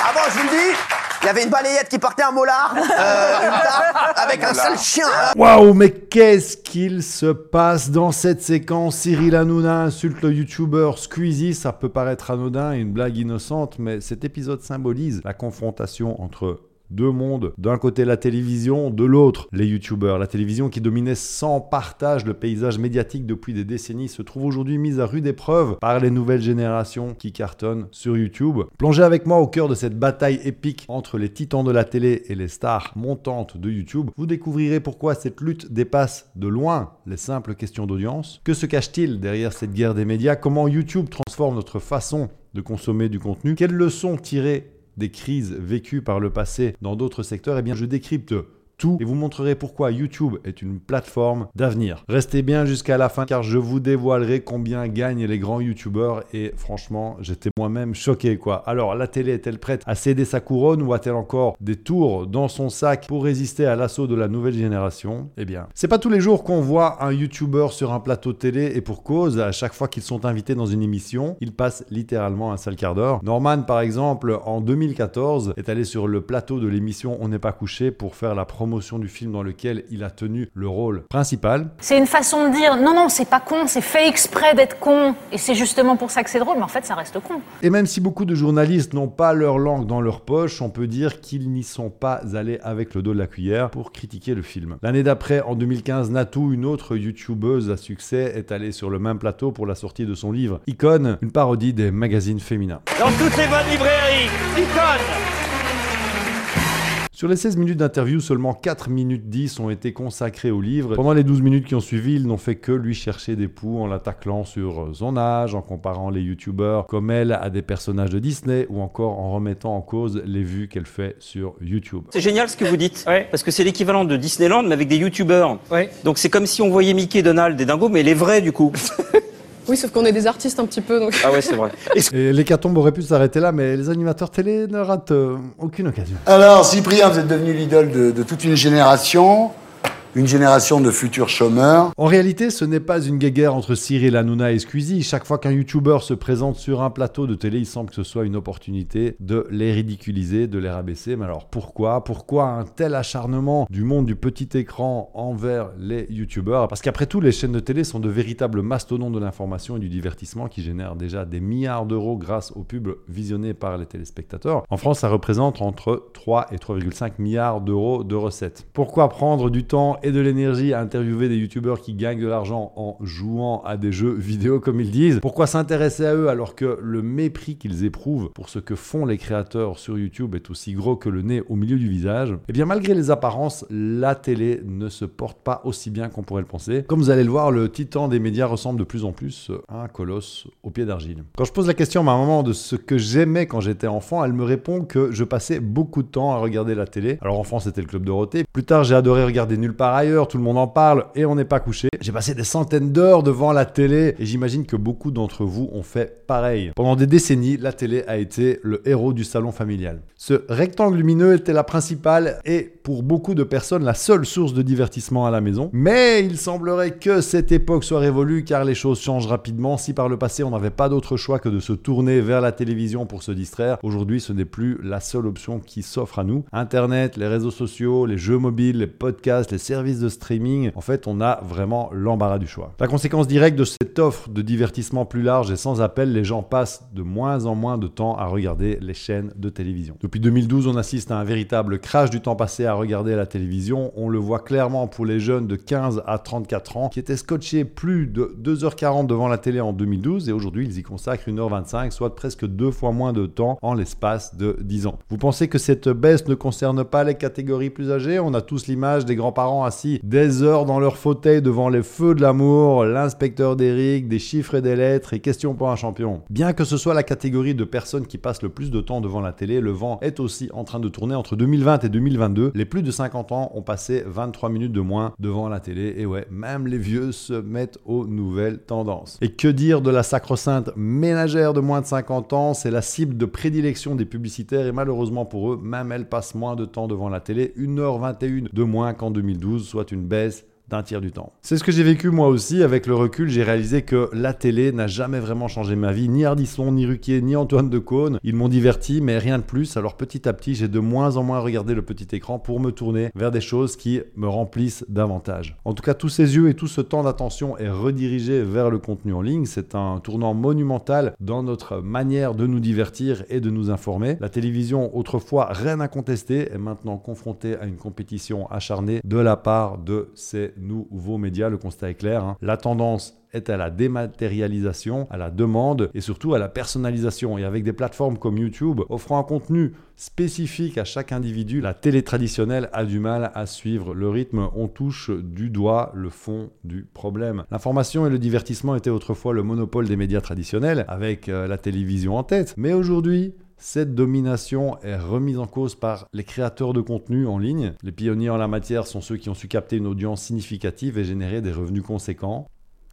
Ah bon, je vous le dis, il y avait une balayette qui portait un molar, euh, une tarte, avec un sale chien. Waouh, mais qu'est-ce qu'il se passe dans cette séquence? Cyril Hanouna insulte le youtubeur Squeezie. Ça peut paraître anodin et une blague innocente, mais cet épisode symbolise la confrontation entre deux mondes. D'un côté la télévision, de l'autre les youtubeurs. La télévision qui dominait sans partage le paysage médiatique depuis des décennies se trouve aujourd'hui mise à rude épreuve par les nouvelles générations qui cartonnent sur YouTube. Plongez avec moi au cœur de cette bataille épique entre les titans de la télé et les stars montantes de YouTube. Vous découvrirez pourquoi cette lutte dépasse de loin les simples questions d'audience. Que se cache-t-il derrière cette guerre des médias? Comment YouTube transforme notre façon de consommer du contenu? Quelles leçons tirer des crises vécues par le passé dans d'autres secteurs, eh bien je décrypte tout et vous montrerai pourquoi YouTube est une plateforme d'avenir. Restez bien jusqu'à la fin car je vous dévoilerai combien gagnent les grands YouTubeurs et franchement, j'étais moi-même choqué quoi. Alors, la télé est-elle prête à céder sa couronne ou a-t-elle encore des tours dans son sac pour résister à l'assaut de la nouvelle génération? Eh bien, c'est pas tous les jours qu'on voit un YouTuber sur un plateau télé et pour cause, à chaque fois qu'ils sont invités dans une émission, ils passent littéralement un sale quart d'heure. Norman par exemple, en 2014, est allé sur le plateau de l'émission On n'est pas couché pour faire la promotion du film dans lequel il a tenu le rôle principal. C'est une façon de dire non, non, c'est pas con, c'est fait exprès d'être con, et c'est justement pour ça que c'est drôle, mais en fait, ça reste con. Et même si beaucoup de journalistes n'ont pas leur langue dans leur poche, on peut dire qu'ils n'y sont pas allés avec le dos de la cuillère pour critiquer le film. L'année d'après, en 2015, Natou, une autre youtubeuse à succès, est allée sur le même plateau pour la sortie de son livre Icône, une parodie des magazines féminins. Dans toutes les bonnes librairies, Icône sur les 16 minutes d'interview, seulement 4 minutes 10 ont été consacrées au livre. Pendant les 12 minutes qui ont suivi, ils n'ont fait que lui chercher des poux en l'attaquant sur son âge, en comparant les youtubeurs comme elle à des personnages de Disney ou encore en remettant en cause les vues qu'elle fait sur YouTube. C'est génial ce que vous dites, parce que c'est l'équivalent de Disneyland mais avec des youtubeurs. Donc c'est comme si on voyait Mickey, Donald et Dingo, mais les vrais du coup. Oui, sauf qu'on est des artistes un petit peu. Donc... Ah ouais, c'est vrai. Et l'hécatombe aurait pu s'arrêter là, mais les animateurs télé ne ratent euh, aucune occasion. Alors, Cyprien, vous êtes devenu l'idole de toute une génération une génération de futurs chômeurs. En réalité, ce n'est pas une guéguerre entre Cyril Hanouna et Squeezie. Chaque fois qu'un YouTuber se présente sur un plateau de télé, il semble que ce soit une opportunité de les ridiculiser, de les rabaisser. Mais alors pourquoi? Pourquoi un tel acharnement du monde du petit écran envers les YouTubers? Parce qu'après tout, les chaînes de télé sont de véritables mastodontes de l'information et du divertissement qui génèrent déjà des milliards d'euros grâce aux pubs visionnés par les téléspectateurs. En France, ça représente entre 3 et 3,5 milliards d'euros de recettes. Pourquoi prendre du temps et de l'énergie à interviewer des youtubeurs qui gagnent de l'argent en jouant à des jeux vidéo comme ils disent. Pourquoi s'intéresser à eux alors que le mépris qu'ils éprouvent pour ce que font les créateurs sur YouTube est aussi gros que le nez au milieu du visage? Eh bien malgré les apparences, la télé ne se porte pas aussi bien qu'on pourrait le penser. Comme vous allez le voir, le titan des médias ressemble de plus en plus à un colosse au pied d'argile. Quand je pose la question à ma maman de ce que j'aimais quand j'étais enfant, elle me répond que je passais beaucoup de temps à regarder la télé. Alors enfant c'était le club Dorothée. Plus tard j'ai adoré regarder Nulle part ailleurs, tout le monde en parle et on n'est pas couché. J'ai passé des centaines d'heures devant la télé et j'imagine que beaucoup d'entre vous ont fait pareil. Pendant des décennies, la télé a été le héros du salon familial. Ce rectangle lumineux était la principale et pour beaucoup de personnes la seule source de divertissement à la maison. Mais il semblerait que cette époque soit révolue car les choses changent rapidement. Si par le passé on n'avait pas d'autre choix que de se tourner vers la télévision pour se distraire, aujourd'hui ce n'est plus la seule option qui s'offre à nous. Internet, les réseaux sociaux, les jeux mobiles, les podcasts, les de streaming, en fait, on a vraiment l'embarras du choix. La conséquence directe de cette offre de divertissement plus large et sans appel, les gens passent de moins en moins de temps à regarder les chaînes de télévision. Depuis 2012, on assiste à un véritable crash du temps passé à regarder la télévision. On le voit clairement pour les jeunes de 15 à 34 ans qui étaient scotchés plus de 2h40 devant la télé en 2012 et aujourd'hui, ils y consacrent 1h25, soit presque deux fois moins de temps en l'espace de 10 ans. Vous pensez que cette baisse ne concerne pas les catégories plus âgées? On a tous l'image des grands-parents assis des heures dans leur fauteuil devant les feux de l'amour, l'inspecteur d'Eric, des chiffres et des lettres et questions pour un champion. Bien que ce soit la catégorie de personnes qui passent le plus de temps devant la télé, le vent est aussi en train de tourner entre 2020 et 2022. Les plus de 50 ans ont passé 23 minutes de moins devant la télé et ouais, même les vieux se mettent aux nouvelles tendances. Et que dire de la sacro-sainte ménagère de moins de 50 ans, c'est la cible de prédilection des publicitaires et malheureusement pour eux, même elle passe moins de temps devant la télé, 1h21 de moins qu'en 2012, soit une baisse d'un tiers du temps. C'est ce que j'ai vécu moi aussi. Avec le recul, j'ai réalisé que la télé n'a jamais vraiment changé ma vie. Ni Ardisson, ni Ruquier, ni Antoine de Caunes. Ils m'ont diverti, mais rien de plus. Alors petit à petit, j'ai de moins en moins regardé le petit écran pour me tourner vers des choses qui me remplissent davantage. En tout cas, tous ces yeux et tout ce temps d'attention est redirigé vers le contenu en ligne. C'est un tournant monumental dans notre manière de nous divertir et de nous informer. La télévision, autrefois reine incontestée, est maintenant confrontée à une compétition acharnée de la part de ces nouveaux médias. Le constat est clair. hein. La tendance est à la dématérialisation, à la demande et surtout à la personnalisation. Et avec des plateformes comme YouTube offrant un contenu spécifique à chaque individu, la télé traditionnelle a du mal à suivre le rythme. On touche du doigt le fond du problème. L'information et le divertissement étaient autrefois le monopole des médias traditionnels, avec euh, la télévision en tête. Mais aujourd'hui, cette domination est remise en cause par les créateurs de contenu en ligne. Les pionniers en la matière sont ceux qui ont su capter une audience significative et générer des revenus conséquents.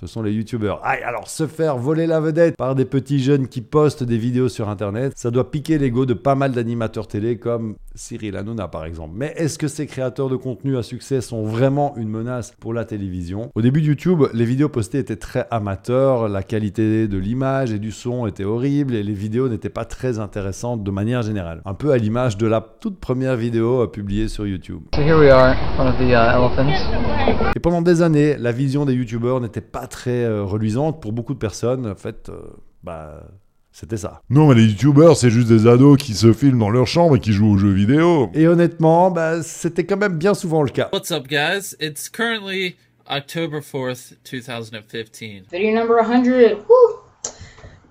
Ce sont les youtubeurs. Ah, alors se faire voler la vedette par des petits jeunes qui postent des vidéos sur internet, ça doit piquer l'ego de pas mal d'animateurs télé comme Cyril Hanouna par exemple. Mais est-ce que ces créateurs de contenu à succès sont vraiment une menace pour la télévision? Au début de YouTube, les vidéos postées étaient très amateurs, la qualité de l'image et du son était horrible et les vidéos n'étaient pas très intéressantes de manière générale. Un peu à l'image de la toute première vidéo euh, publiée sur YouTube. So here we are, one of the uh, elephants. Et pendant des années, la vision des youtubeurs n'était pas très euh, reluisante pour beaucoup de personnes. En fait, euh, bah, c'était ça. Non, mais les youtubeurs, c'est juste des ados qui se filment dans leur chambre et qui jouent aux jeux vidéo. Et honnêtement, bah, c'était quand même bien souvent le cas. What's up, guys? It's currently October 4th, 2015. Video number 100. Woo!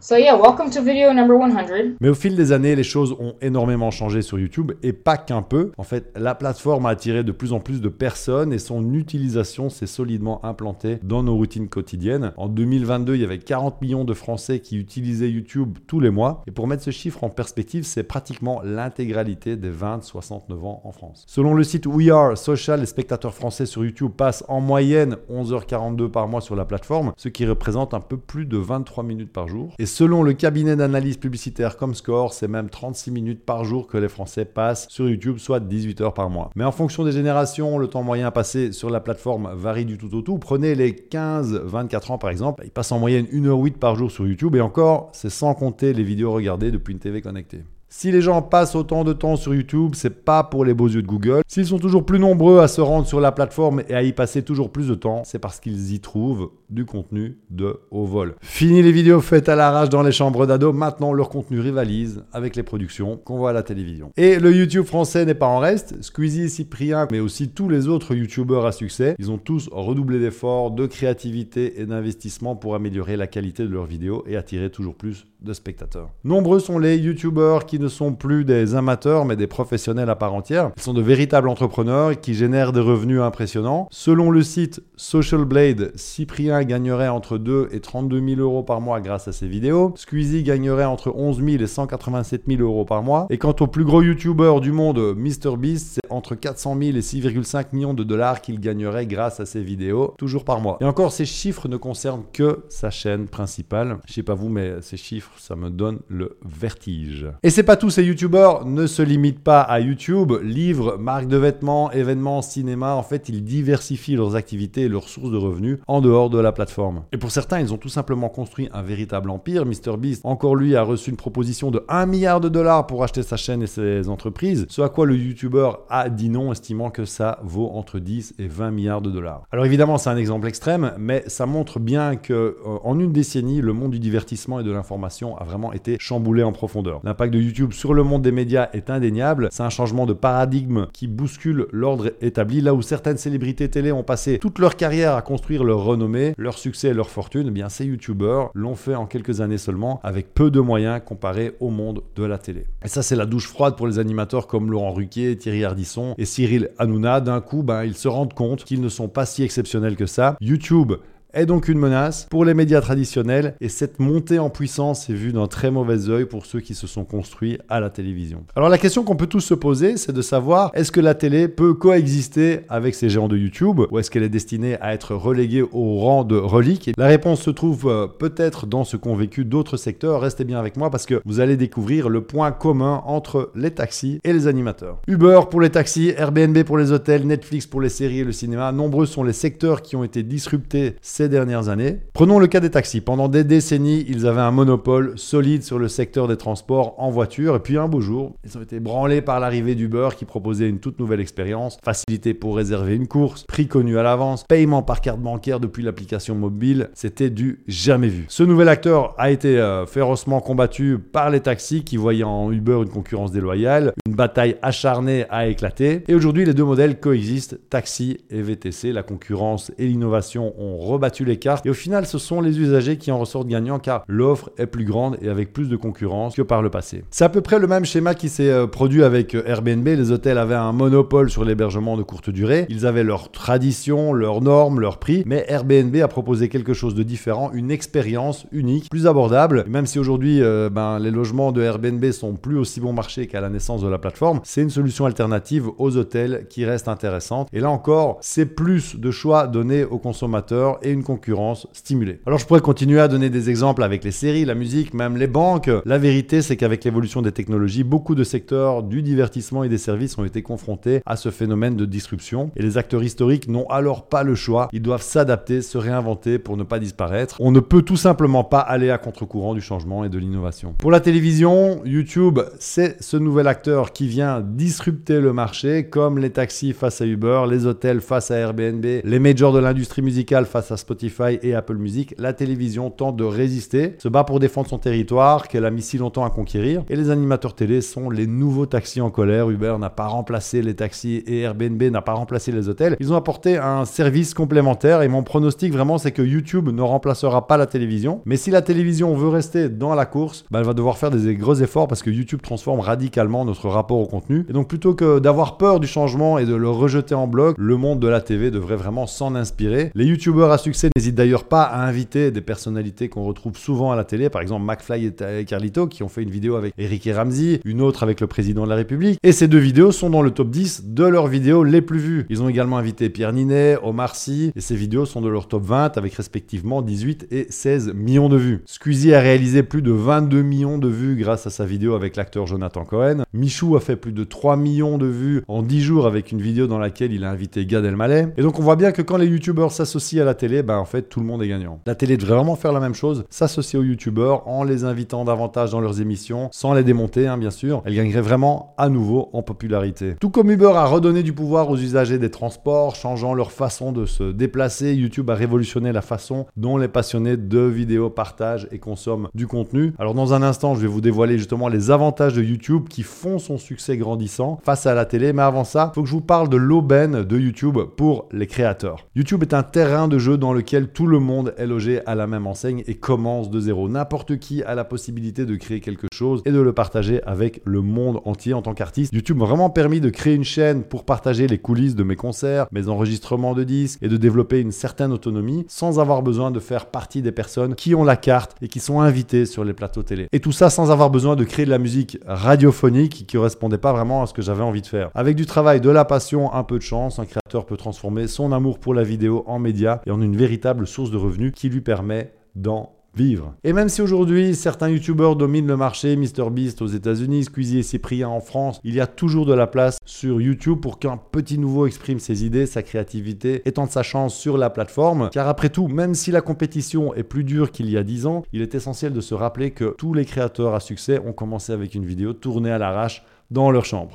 So yeah, welcome to video number 100. Mais au fil des années, les choses ont énormément changé sur YouTube et pas qu'un peu. En fait, la plateforme a attiré de plus en plus de personnes et son utilisation s'est solidement implantée dans nos routines quotidiennes. En 2022, il y avait 40 millions de Français qui utilisaient YouTube tous les mois. Et pour mettre ce chiffre en perspective, c'est pratiquement l'intégralité des 20-69 ans en France. Selon le site We Are Social, les spectateurs français sur YouTube passent en moyenne 11h42 par mois sur la plateforme, ce qui représente un peu plus de 23 minutes par jour. Selon le cabinet d'analyse publicitaire Comscore, c'est même 36 minutes par jour que les Français passent sur YouTube, soit 18 heures par mois. Mais en fonction des générations, le temps moyen passé sur la plateforme varie du tout au tout. Prenez les 15-24 ans par exemple, ils passent en moyenne 1h08 par jour sur YouTube et encore, c'est sans compter les vidéos regardées depuis une TV connectée. Si les gens passent autant de temps sur YouTube, c'est pas pour les beaux yeux de Google. S'ils sont toujours plus nombreux à se rendre sur la plateforme et à y passer toujours plus de temps, c'est parce qu'ils y trouvent du contenu de haut vol. Fini les vidéos faites à l'arrache dans les chambres d'ados, maintenant leur contenu rivalise avec les productions qu'on voit à la télévision. Et le YouTube français n'est pas en reste. Squeezie, Cyprien, mais aussi tous les autres YouTubeurs à succès, ils ont tous redoublé d'efforts, de créativité et d'investissement pour améliorer la qualité de leurs vidéos et attirer toujours plus de spectateurs. Nombreux sont les YouTubeurs qui ne sont plus des amateurs mais des professionnels à part entière. Ils sont de véritables entrepreneurs qui génèrent des revenus impressionnants. Selon le site Social Blade, Cyprien gagnerait entre 2 et 32 000 euros par mois grâce à ses vidéos. Squeezie gagnerait entre 11 000 et 187 000 euros par mois. Et quant au plus gros YouTuber du monde, MrBeast, c'est entre 400 000 et 6,5 millions de dollars qu'il gagnerait grâce à ses vidéos, toujours par mois. Et encore, ces chiffres ne concernent que sa chaîne principale. Je sais pas vous, mais ces chiffres, ça me donne le vertige. Et c'est pas tout, ces YouTubeurs ne se limitent pas à YouTube. Livres, marques de vêtements, événements, cinéma, en fait, ils diversifient leurs activités et leurs sources de revenus en dehors de la plateforme. Et pour certains, ils ont tout simplement construit un véritable empire. MrBeast, encore lui, a reçu une proposition de 1 milliard de dollars pour acheter sa chaîne et ses entreprises, ce à quoi le YouTuber a dit non, estimant que ça vaut entre 10 et 20 milliards de dollars. Alors évidemment, c'est un exemple extrême, mais ça montre bien que euh, en une décennie, le monde du divertissement et de l'information a vraiment été chamboulé en profondeur. L'impact de YouTube sur le monde des médias est indéniable. C'est un changement de paradigme qui bouscule l'ordre établi. Là où certaines célébrités télé ont passé toute leur carrière à construire leur renommée, leur succès et leur fortune, eh bien ces YouTubeurs l'ont fait en quelques années seulement, avec peu de moyens comparé au monde de la télé. Et ça, c'est la douche froide pour les animateurs comme Laurent Ruquier, Thierry Ardisson et Cyril Hanouna. D'un coup, ben, ils se rendent compte qu'ils ne sont pas si exceptionnels que ça. YouTube est donc une menace pour les médias traditionnels et cette montée en puissance est vue d'un très mauvais œil pour ceux qui se sont construits à la télévision. Alors la question qu'on peut tous se poser, c'est de savoir est-ce que la télé peut coexister avec ces géants de YouTube ou est-ce qu'elle est destinée à être reléguée au rang de relique? La réponse se trouve euh, peut-être dans ce qu'ont vécu d'autres secteurs. Restez bien avec moi parce que vous allez découvrir le point commun entre les taxis et les animateurs. Uber pour les taxis, Airbnb pour les hôtels, Netflix pour les séries et le cinéma, nombreux sont les secteurs qui ont été disruptés ces dernières années. Prenons le cas des taxis. Pendant des décennies, ils avaient un monopole solide sur le secteur des transports en voiture et puis un beau jour, ils ont été branlés par l'arrivée d'Uber qui proposait une toute nouvelle expérience, facilité pour réserver une course, prix connu à l'avance, paiement par carte bancaire depuis l'application mobile, c'était du jamais vu. Ce nouvel acteur a été euh, férocement combattu par les taxis qui voyaient en Uber une concurrence déloyale, une bataille acharnée a éclaté et aujourd'hui les deux modèles coexistent, taxi et VTC, la concurrence et l'innovation ont rebattu les cartes. Et au final ce sont les usagers qui en ressortent gagnants car l'offre est plus grande et avec plus de concurrence que par le passé. C'est à peu près le même schéma qui s'est euh, produit avec euh, Airbnb, les hôtels avaient un monopole sur l'hébergement de courte durée, ils avaient leurs traditions, leurs normes, leurs prix, mais Airbnb a proposé quelque chose de différent, une expérience unique, plus abordable, même si aujourd'hui euh, ben, les logements de Airbnb sont plus aussi bon marché qu'à la naissance de la plateforme, c'est une solution alternative aux hôtels qui reste intéressante. Et là encore, c'est plus de choix donnés aux consommateurs et une concurrence stimulée. Alors je pourrais continuer à donner des exemples avec les séries, la musique, même les banques. La vérité, c'est qu'avec l'évolution des technologies, beaucoup de secteurs du divertissement et des services ont été confrontés à ce phénomène de disruption. Et les acteurs historiques n'ont alors pas le choix. Ils doivent s'adapter, se réinventer pour ne pas disparaître. On ne peut tout simplement pas aller à contre-courant du changement et de l'innovation. Pour la télévision, YouTube, c'est ce nouvel acteur qui vient disrupter le marché, comme les taxis face à Uber, les hôtels face à Airbnb, les majors de l'industrie musicale face à Spotify et Apple Music. La télévision tente de résister, se bat pour défendre son territoire qu'elle a mis si longtemps à conquérir. Et les animateurs télé sont les nouveaux taxis en colère. Uber n'a pas remplacé les taxis et Airbnb n'a pas remplacé les hôtels. Ils ont apporté un service complémentaire et mon pronostic vraiment c'est que YouTube ne remplacera pas la télévision. Mais si la télévision veut rester dans la course, bah, elle va devoir faire des gros efforts parce que YouTube transforme radicalement notre rapport au contenu. Et donc plutôt que d'avoir peur du changement et de le rejeter en bloc, le monde de la TV devrait vraiment s'en inspirer. Les YouTubeurs à succès n'hésitent d'ailleurs pas à inviter des personnalités qu'on retrouve souvent à la télé, par exemple McFly et Carlito qui ont fait une vidéo avec Eric et Ramsey, une autre avec le président de la République. Et ces deux vidéos sont dans le top 10 de leurs vidéos les plus vues. Ils ont également invité Pierre Ninet, Omar Sy, et ces vidéos sont de leur top 20 avec respectivement 18 et 16 millions de vues. Squeezie a réalisé plus de 22 millions de vues grâce à sa vidéo avec l'acteur Jonathan Cohen. Michou a fait plus de 3 millions de vues en 10 jours avec une vidéo dans laquelle il a invité Gad Elmaleh. Et donc on voit bien que quand les youtubeurs s'associent à la télé, ben en fait tout le monde est gagnant. La télé devrait vraiment faire la même chose, s'associer aux youtubeurs en les invitant davantage dans leurs émissions, sans les démonter hein, bien sûr. Elle gagnerait vraiment à nouveau en popularité. Tout comme Uber a redonné du pouvoir aux usagers des transports, changeant leur façon de se déplacer, YouTube a révolutionné la façon dont les passionnés de vidéos partagent et consomment du contenu. Alors dans un instant, je vais vous dévoiler justement les avantages de YouTube qui font son succès grandissant face à la télé. Mais avant ça, il faut que je vous parle de l'aubaine de YouTube pour les créateurs. YouTube est un terrain de jeu dans lequel tout le monde est logé à la même enseigne et commence de zéro. N'importe qui a la possibilité de créer quelque chose et de le partager avec le monde entier en tant qu'artiste. YouTube m'a vraiment permis de créer une chaîne pour partager les coulisses de mes concerts, mes enregistrements de disques et de développer une certaine autonomie sans avoir besoin de faire partie des personnes qui ont la carte et qui sont invitées sur les plateaux télé. Et tout ça sans avoir besoin de créer de la musique radiophonique qui correspondait pas vraiment à ce que j'avais envie de faire. Avec du travail, de la passion, un peu de chance, un créateur peut transformer son amour pour la vidéo en média et en une véritable source de revenus qui lui permet d'en vivre. Et même si aujourd'hui certains youtubeurs dominent le marché, MrBeast aux États-Unis, Squeezie et Cyprien en France, il y a toujours de la place sur YouTube pour qu'un petit nouveau exprime ses idées, sa créativité et tente sa chance sur la plateforme. Car après tout, même si la compétition est plus dure qu'il y a 10 ans, il est essentiel de se rappeler que tous les créateurs à succès ont commencé avec une vidéo tournée à l'arrache dans leur chambre.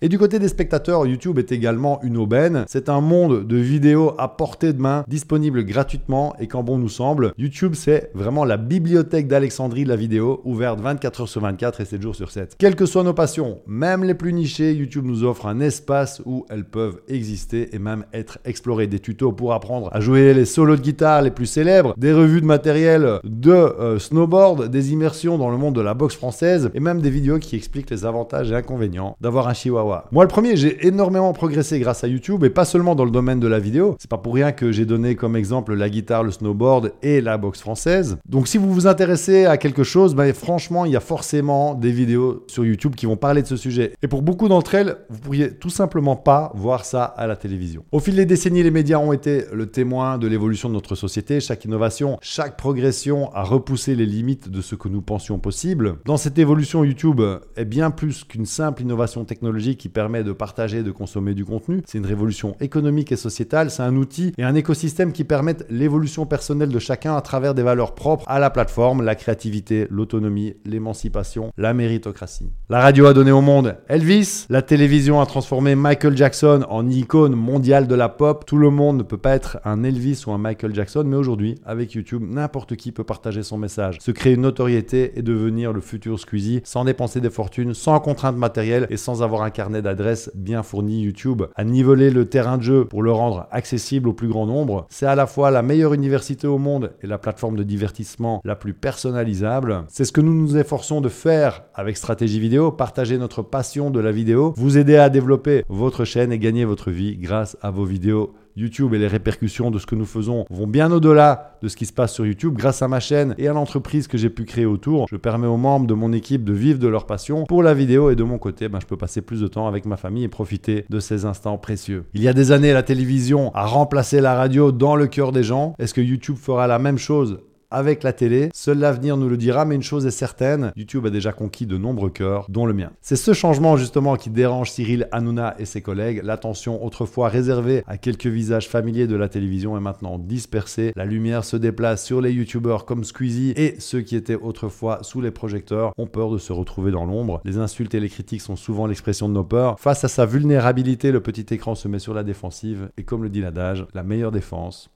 Et du côté des spectateurs, YouTube est également une aubaine. C'est un monde de vidéos à portée de main, disponible gratuitement et quand bon nous semble, YouTube c'est vraiment la bibliothèque d'Alexandrie de la vidéo, ouverte 24 heures sur 24 et 7 jours sur 7. Quelles que soient nos passions, même les plus nichées, YouTube nous offre un espace où elles peuvent exister et même être explorées. Des tutos pour apprendre à jouer les solos de guitare les plus célèbres, des revues de matériel de euh, snowboard, des immersions dans le monde de la boxe française et même des vidéos qui expliquent les avantages et inconvénients d'avoir un chihuahua. Moi le premier, j'ai énormément progressé grâce à YouTube et pas seulement dans le domaine de la vidéo. C'est pas pour rien que j'ai donné comme exemple la guitare, le snowboard et la boxe française. Donc si vous vous intéressez à quelque chose, ben, franchement, il y a forcément des vidéos sur YouTube qui vont parler de ce sujet. Et pour beaucoup d'entre elles, vous pourriez tout simplement pas voir ça à la télévision. Au fil des décennies, les médias ont été le témoin de l'évolution de notre société. Chaque innovation, chaque progression a repoussé les limites de ce que nous pensions possible. Dans cette évolution, YouTube est bien plus qu'une simple innovation technologique qui permet de partager et de consommer du contenu. C'est une révolution économique et sociétale. C'est un outil et un écosystème qui permettent l'évolution personnelle de chacun à travers des valeurs propres à la plateforme, la créativité, l'autonomie, l'émancipation, la méritocratie. La radio a donné au monde Elvis, la télévision a transformé Michael Jackson en icône mondiale de la pop. Tout le monde ne peut pas être un Elvis ou un Michael Jackson, mais aujourd'hui, avec YouTube, n'importe qui peut partager son message, se créer une notoriété et devenir le futur Squeezie sans dépenser des fortunes, sans contraintes matérielles et sans avoir un carnet d'adresses bien fourni. YouTube a nivelé le terrain de jeu pour le rendre accessible au plus grand nombre. C'est à la fois la meilleure université au monde et la plateforme de divertissement la plus personnalisable. C'est ce que nous nous efforçons de faire avec Stratégie Vidéo, partager notre passion de la vidéo, vous aider à développer votre chaîne et gagner votre vie grâce à vos vidéos YouTube et les répercussions de ce que nous faisons vont bien au-delà de ce qui se passe sur YouTube. Grâce à ma chaîne et à l'entreprise que j'ai pu créer autour, je permets aux membres de mon équipe de vivre de leur passion pour la vidéo et de mon côté, ben, je peux passer plus de temps avec ma famille et profiter de ces instants précieux. Il y a des années, la télévision a remplacé la radio dans le cœur des gens. Est-ce que YouTube fera la même chose avec la télé. Seul l'avenir nous le dira, mais une chose est certaine, YouTube a déjà conquis de nombreux cœurs, dont le mien. C'est ce changement justement qui dérange Cyril Hanouna et ses collègues. L'attention autrefois réservée à quelques visages familiers de la télévision est maintenant dispersée. La lumière se déplace sur les YouTubeurs comme Squeezie et ceux qui étaient autrefois sous les projecteurs ont peur de se retrouver dans l'ombre. Les insultes et les critiques sont souvent l'expression de nos peurs. Face à sa vulnérabilité, le petit écran se met sur la défensive et comme le dit l'adage, la meilleure défense,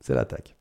c'est l'attaque.